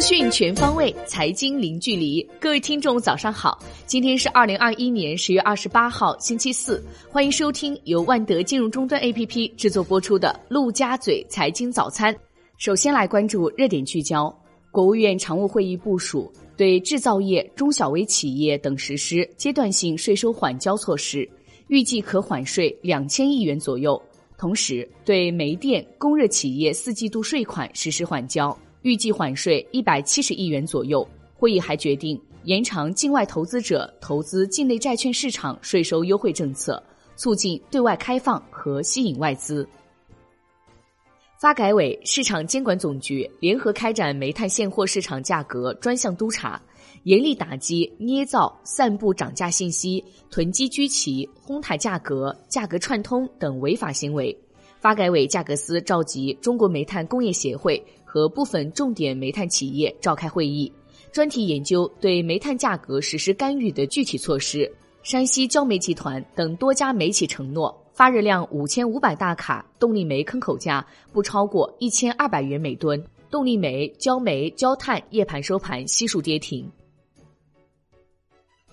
讯全方位，财经零距离。各位听众，早上好！今天是二零二一年十月二十八号，星期四。欢迎收听由万德金融终端 APP 制作播出的《陆家嘴财经早餐》。首先来关注热点聚焦：国务院常务会议部署对制造业、中小微企业等实施阶段性税收缓交措施，预计可缓税两千亿元左右。同时，对煤电、供热企业四季度税款实施缓交。预计缓税一百七十亿元左右。会议还决定延长境外投资者投资境内债券市场税收优惠政策，促进对外开放和吸引外资。发改委、市场监管总局联合开展煤炭现货市场价格专项督查，严厉打击捏造、散布涨价信息、囤积居奇、哄抬价格、价格串通等违法行为。发改委价格司召集中国煤炭工业协会。和部分重点煤炭企业召开会议，专题研究对煤炭价格实施干预的具体措施。山西焦煤集团等多家煤企承诺，发热量五千五百大卡动力煤坑口价不超过一千二百元每吨。动力煤、焦煤、焦炭夜盘收盘悉数跌停。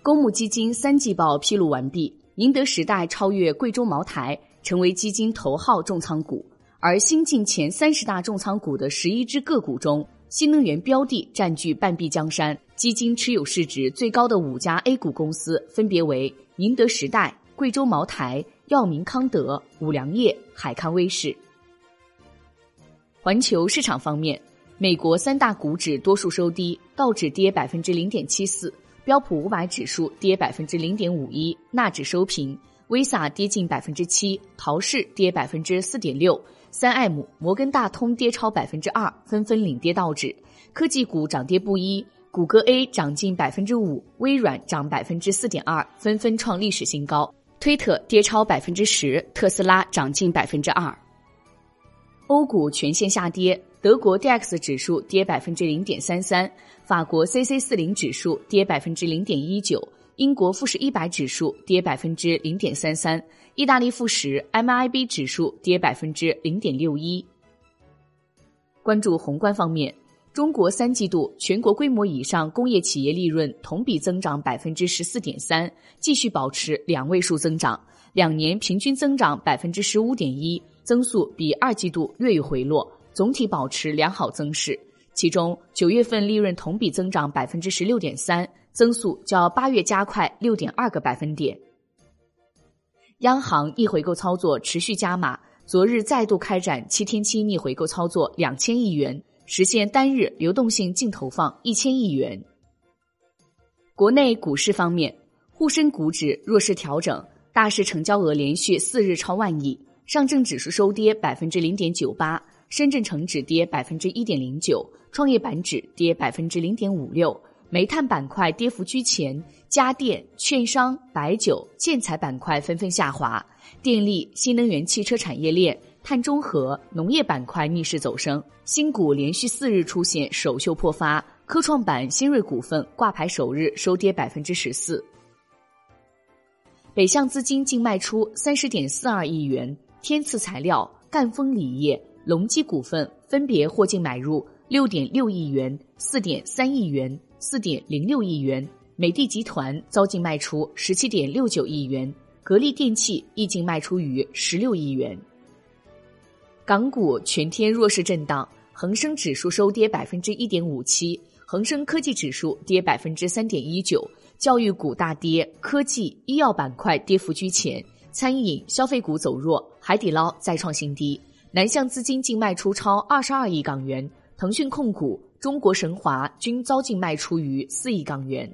公募基金三季报披露完毕，宁德时代超越贵州茅台，成为基金头号重仓股。而新进前三十大重仓股的十一只个股中，新能源标的占据半壁江山。基金持有市值最高的五家 A 股公司分别为宁德时代、贵州茅台、药明康德、五粮液、海康威视。环球市场方面，美国三大股指多数收低，道指跌百分之零点七四，标普五百指数跌百分之零点五一，纳指收平，Visa 跌近百分之七，陶氏跌百分之四点六。三 M、摩根大通跌超百分之二，纷纷领跌道指。科技股涨跌不一，谷歌 A 涨近百分之五，微软涨百分之四点二，纷纷创历史新高。推特跌超百分之十，特斯拉涨近百分之二。欧股全线下跌，德国 d x 指数跌百分之零点三三，法国 c c 四零指数跌百分之零点一九，英国富时一百指数跌百分之零点三三。意大利富时 MIB 指数跌百分之零点六一。关注宏观方面，中国三季度全国规模以上工业企业利润同比增长百分之十四点三，继续保持两位数增长，两年平均增长百分之十五点一，增速比二季度略有回落，总体保持良好增势。其中，九月份利润同比增长百分之十六点三，增速较八月加快六点二个百分点。央行逆回购操作持续加码，昨日再度开展七天期逆回购操作两千亿元，实现单日流动性净投放一千亿元。国内股市方面，沪深股指弱势调整，大市成交额连续四日超万亿，上证指数收跌百分之零点九八，深圳成指跌百分之一点零九，创业板指跌百分之零点五六。煤炭板块跌幅居前，家电、券商、白酒、建材板块纷纷下滑，电力、新能源汽车产业链、碳中和、农业板块逆势走升。新股连续四日出现首秀破发，科创板新锐股份挂牌首日收跌百分之十四。北向资金净卖出三十点四二亿元，天赐材料、赣锋锂业、隆基股份分别获净买入六点六亿元、四点三亿元。四点零六亿元，美的集团遭净卖出十七点六九亿元，格力电器亦净卖出逾十六亿元。港股全天弱势震荡，恒生指数收跌百分之一点五七，恒生科技指数跌百分之三点一九，教育股大跌，科技、医药板块跌幅居前，餐饮、消费股走弱，海底捞再创新低。南向资金净卖出超二十二亿港元，腾讯控股。中国神华均遭净卖出逾四亿港元。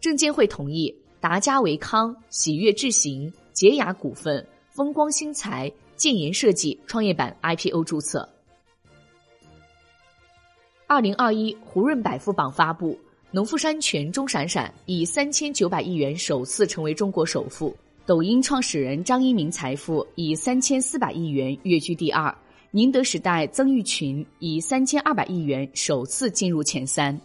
证监会同意达嘉维康、喜悦智行、洁雅股份、风光新材、建言设计创业板 IPO 注册。二零二一胡润百富榜发布，农夫山泉钟闪闪以三千九百亿元首次成为中国首富。抖音创始人张一鸣财富以三千四百亿元跃居第二。宁德时代曾毓群以三千二百亿元首次进入前三。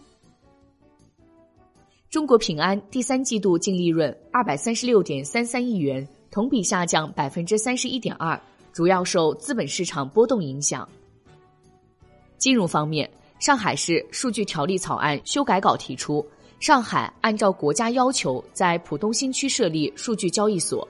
中国平安第三季度净利润二百三十六点三三亿元，同比下降百分之三十一点二，主要受资本市场波动影响。金融方面，上海市数据条例草案修改稿提出，上海按照国家要求在浦东新区设立数据交易所。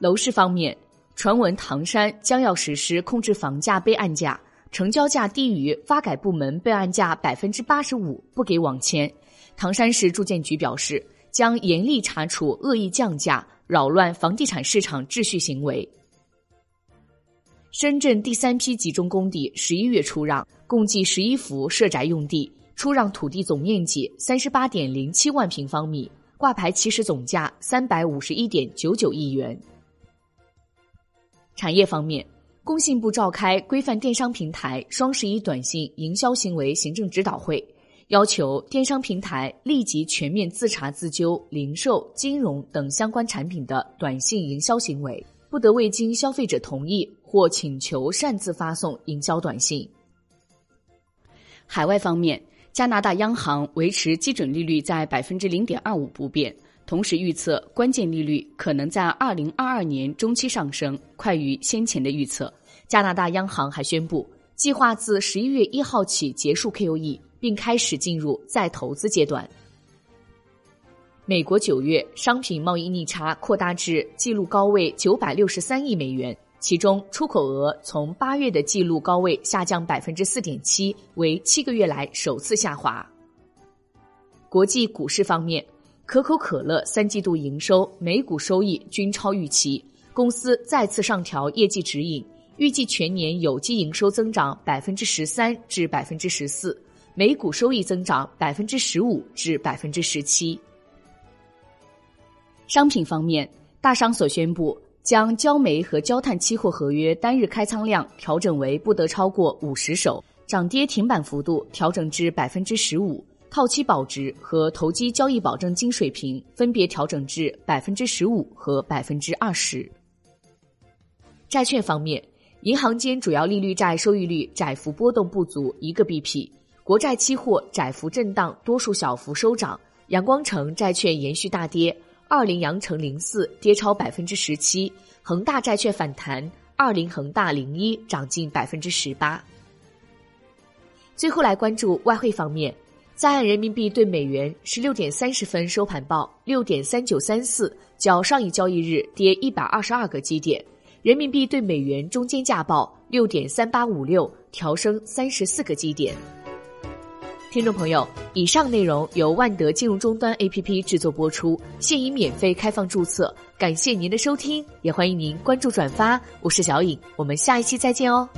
楼市方面，传闻唐山将要实施控制房价备案价，成交价低于发改部门备案价百分之八十五不给网签。唐山市住建局表示，将严厉查处恶意降价、扰乱房地产市场秩序行为。深圳第三批集中供地十一月出让，共计十一幅涉宅用地，出让土地总面积三十八点零七万平方米，挂牌起始总价三百五十一点九九亿元。产业方面，工信部召开规范电商平台双十一短信营销行为行政指导会，要求电商平台立即全面自查自纠零售、金融等相关产品的短信营销行为。不得未经消费者同意或请求擅自发送营销短信。海外方面，加拿大央行维持基准利率在百分之零点二五不变，同时预测关键利率可能在二零二二年中期上升，快于先前的预测。加拿大央行还宣布，计划自十一月一号起结束 QE，并开始进入再投资阶段。美国九月商品贸易逆差扩大至纪录高位九百六十三亿美元，其中出口额从八月的纪录高位下降百分之四点七，为七个月来首次下滑。国际股市方面，可口可乐三季度营收、每股收益均超预期，公司再次上调业绩指引，预计全年有机营收增长百分之十三至百分之十四，每股收益增长百分之十五至百分之十七。商品方面，大商所宣布将焦煤和焦炭期货合约单日开仓量调整为不得超过五十手，涨跌停板幅度调整至百分之十五，套期保值和投机交易保证金水平分别调整至百分之十五和百分之二十。债券方面，银行间主要利率债收益率窄幅波动不足一个 BP，国债期货窄幅震荡，多数小幅收涨，阳光城债券延续大跌。二零阳城零四跌超百分之十七，恒大债券反弹，二零恒大零一涨近百分之十八。最后来关注外汇方面，在岸人民币对美元十六点三十分收盘报六点三九三四，较上一交易日跌一百二十二个基点；人民币对美元中间价报六点三八五六，调升三十四个基点。听众朋友，以上内容由万德金融终端 APP 制作播出，现已免费开放注册。感谢您的收听，也欢迎您关注转发。我是小颖，我们下一期再见哦。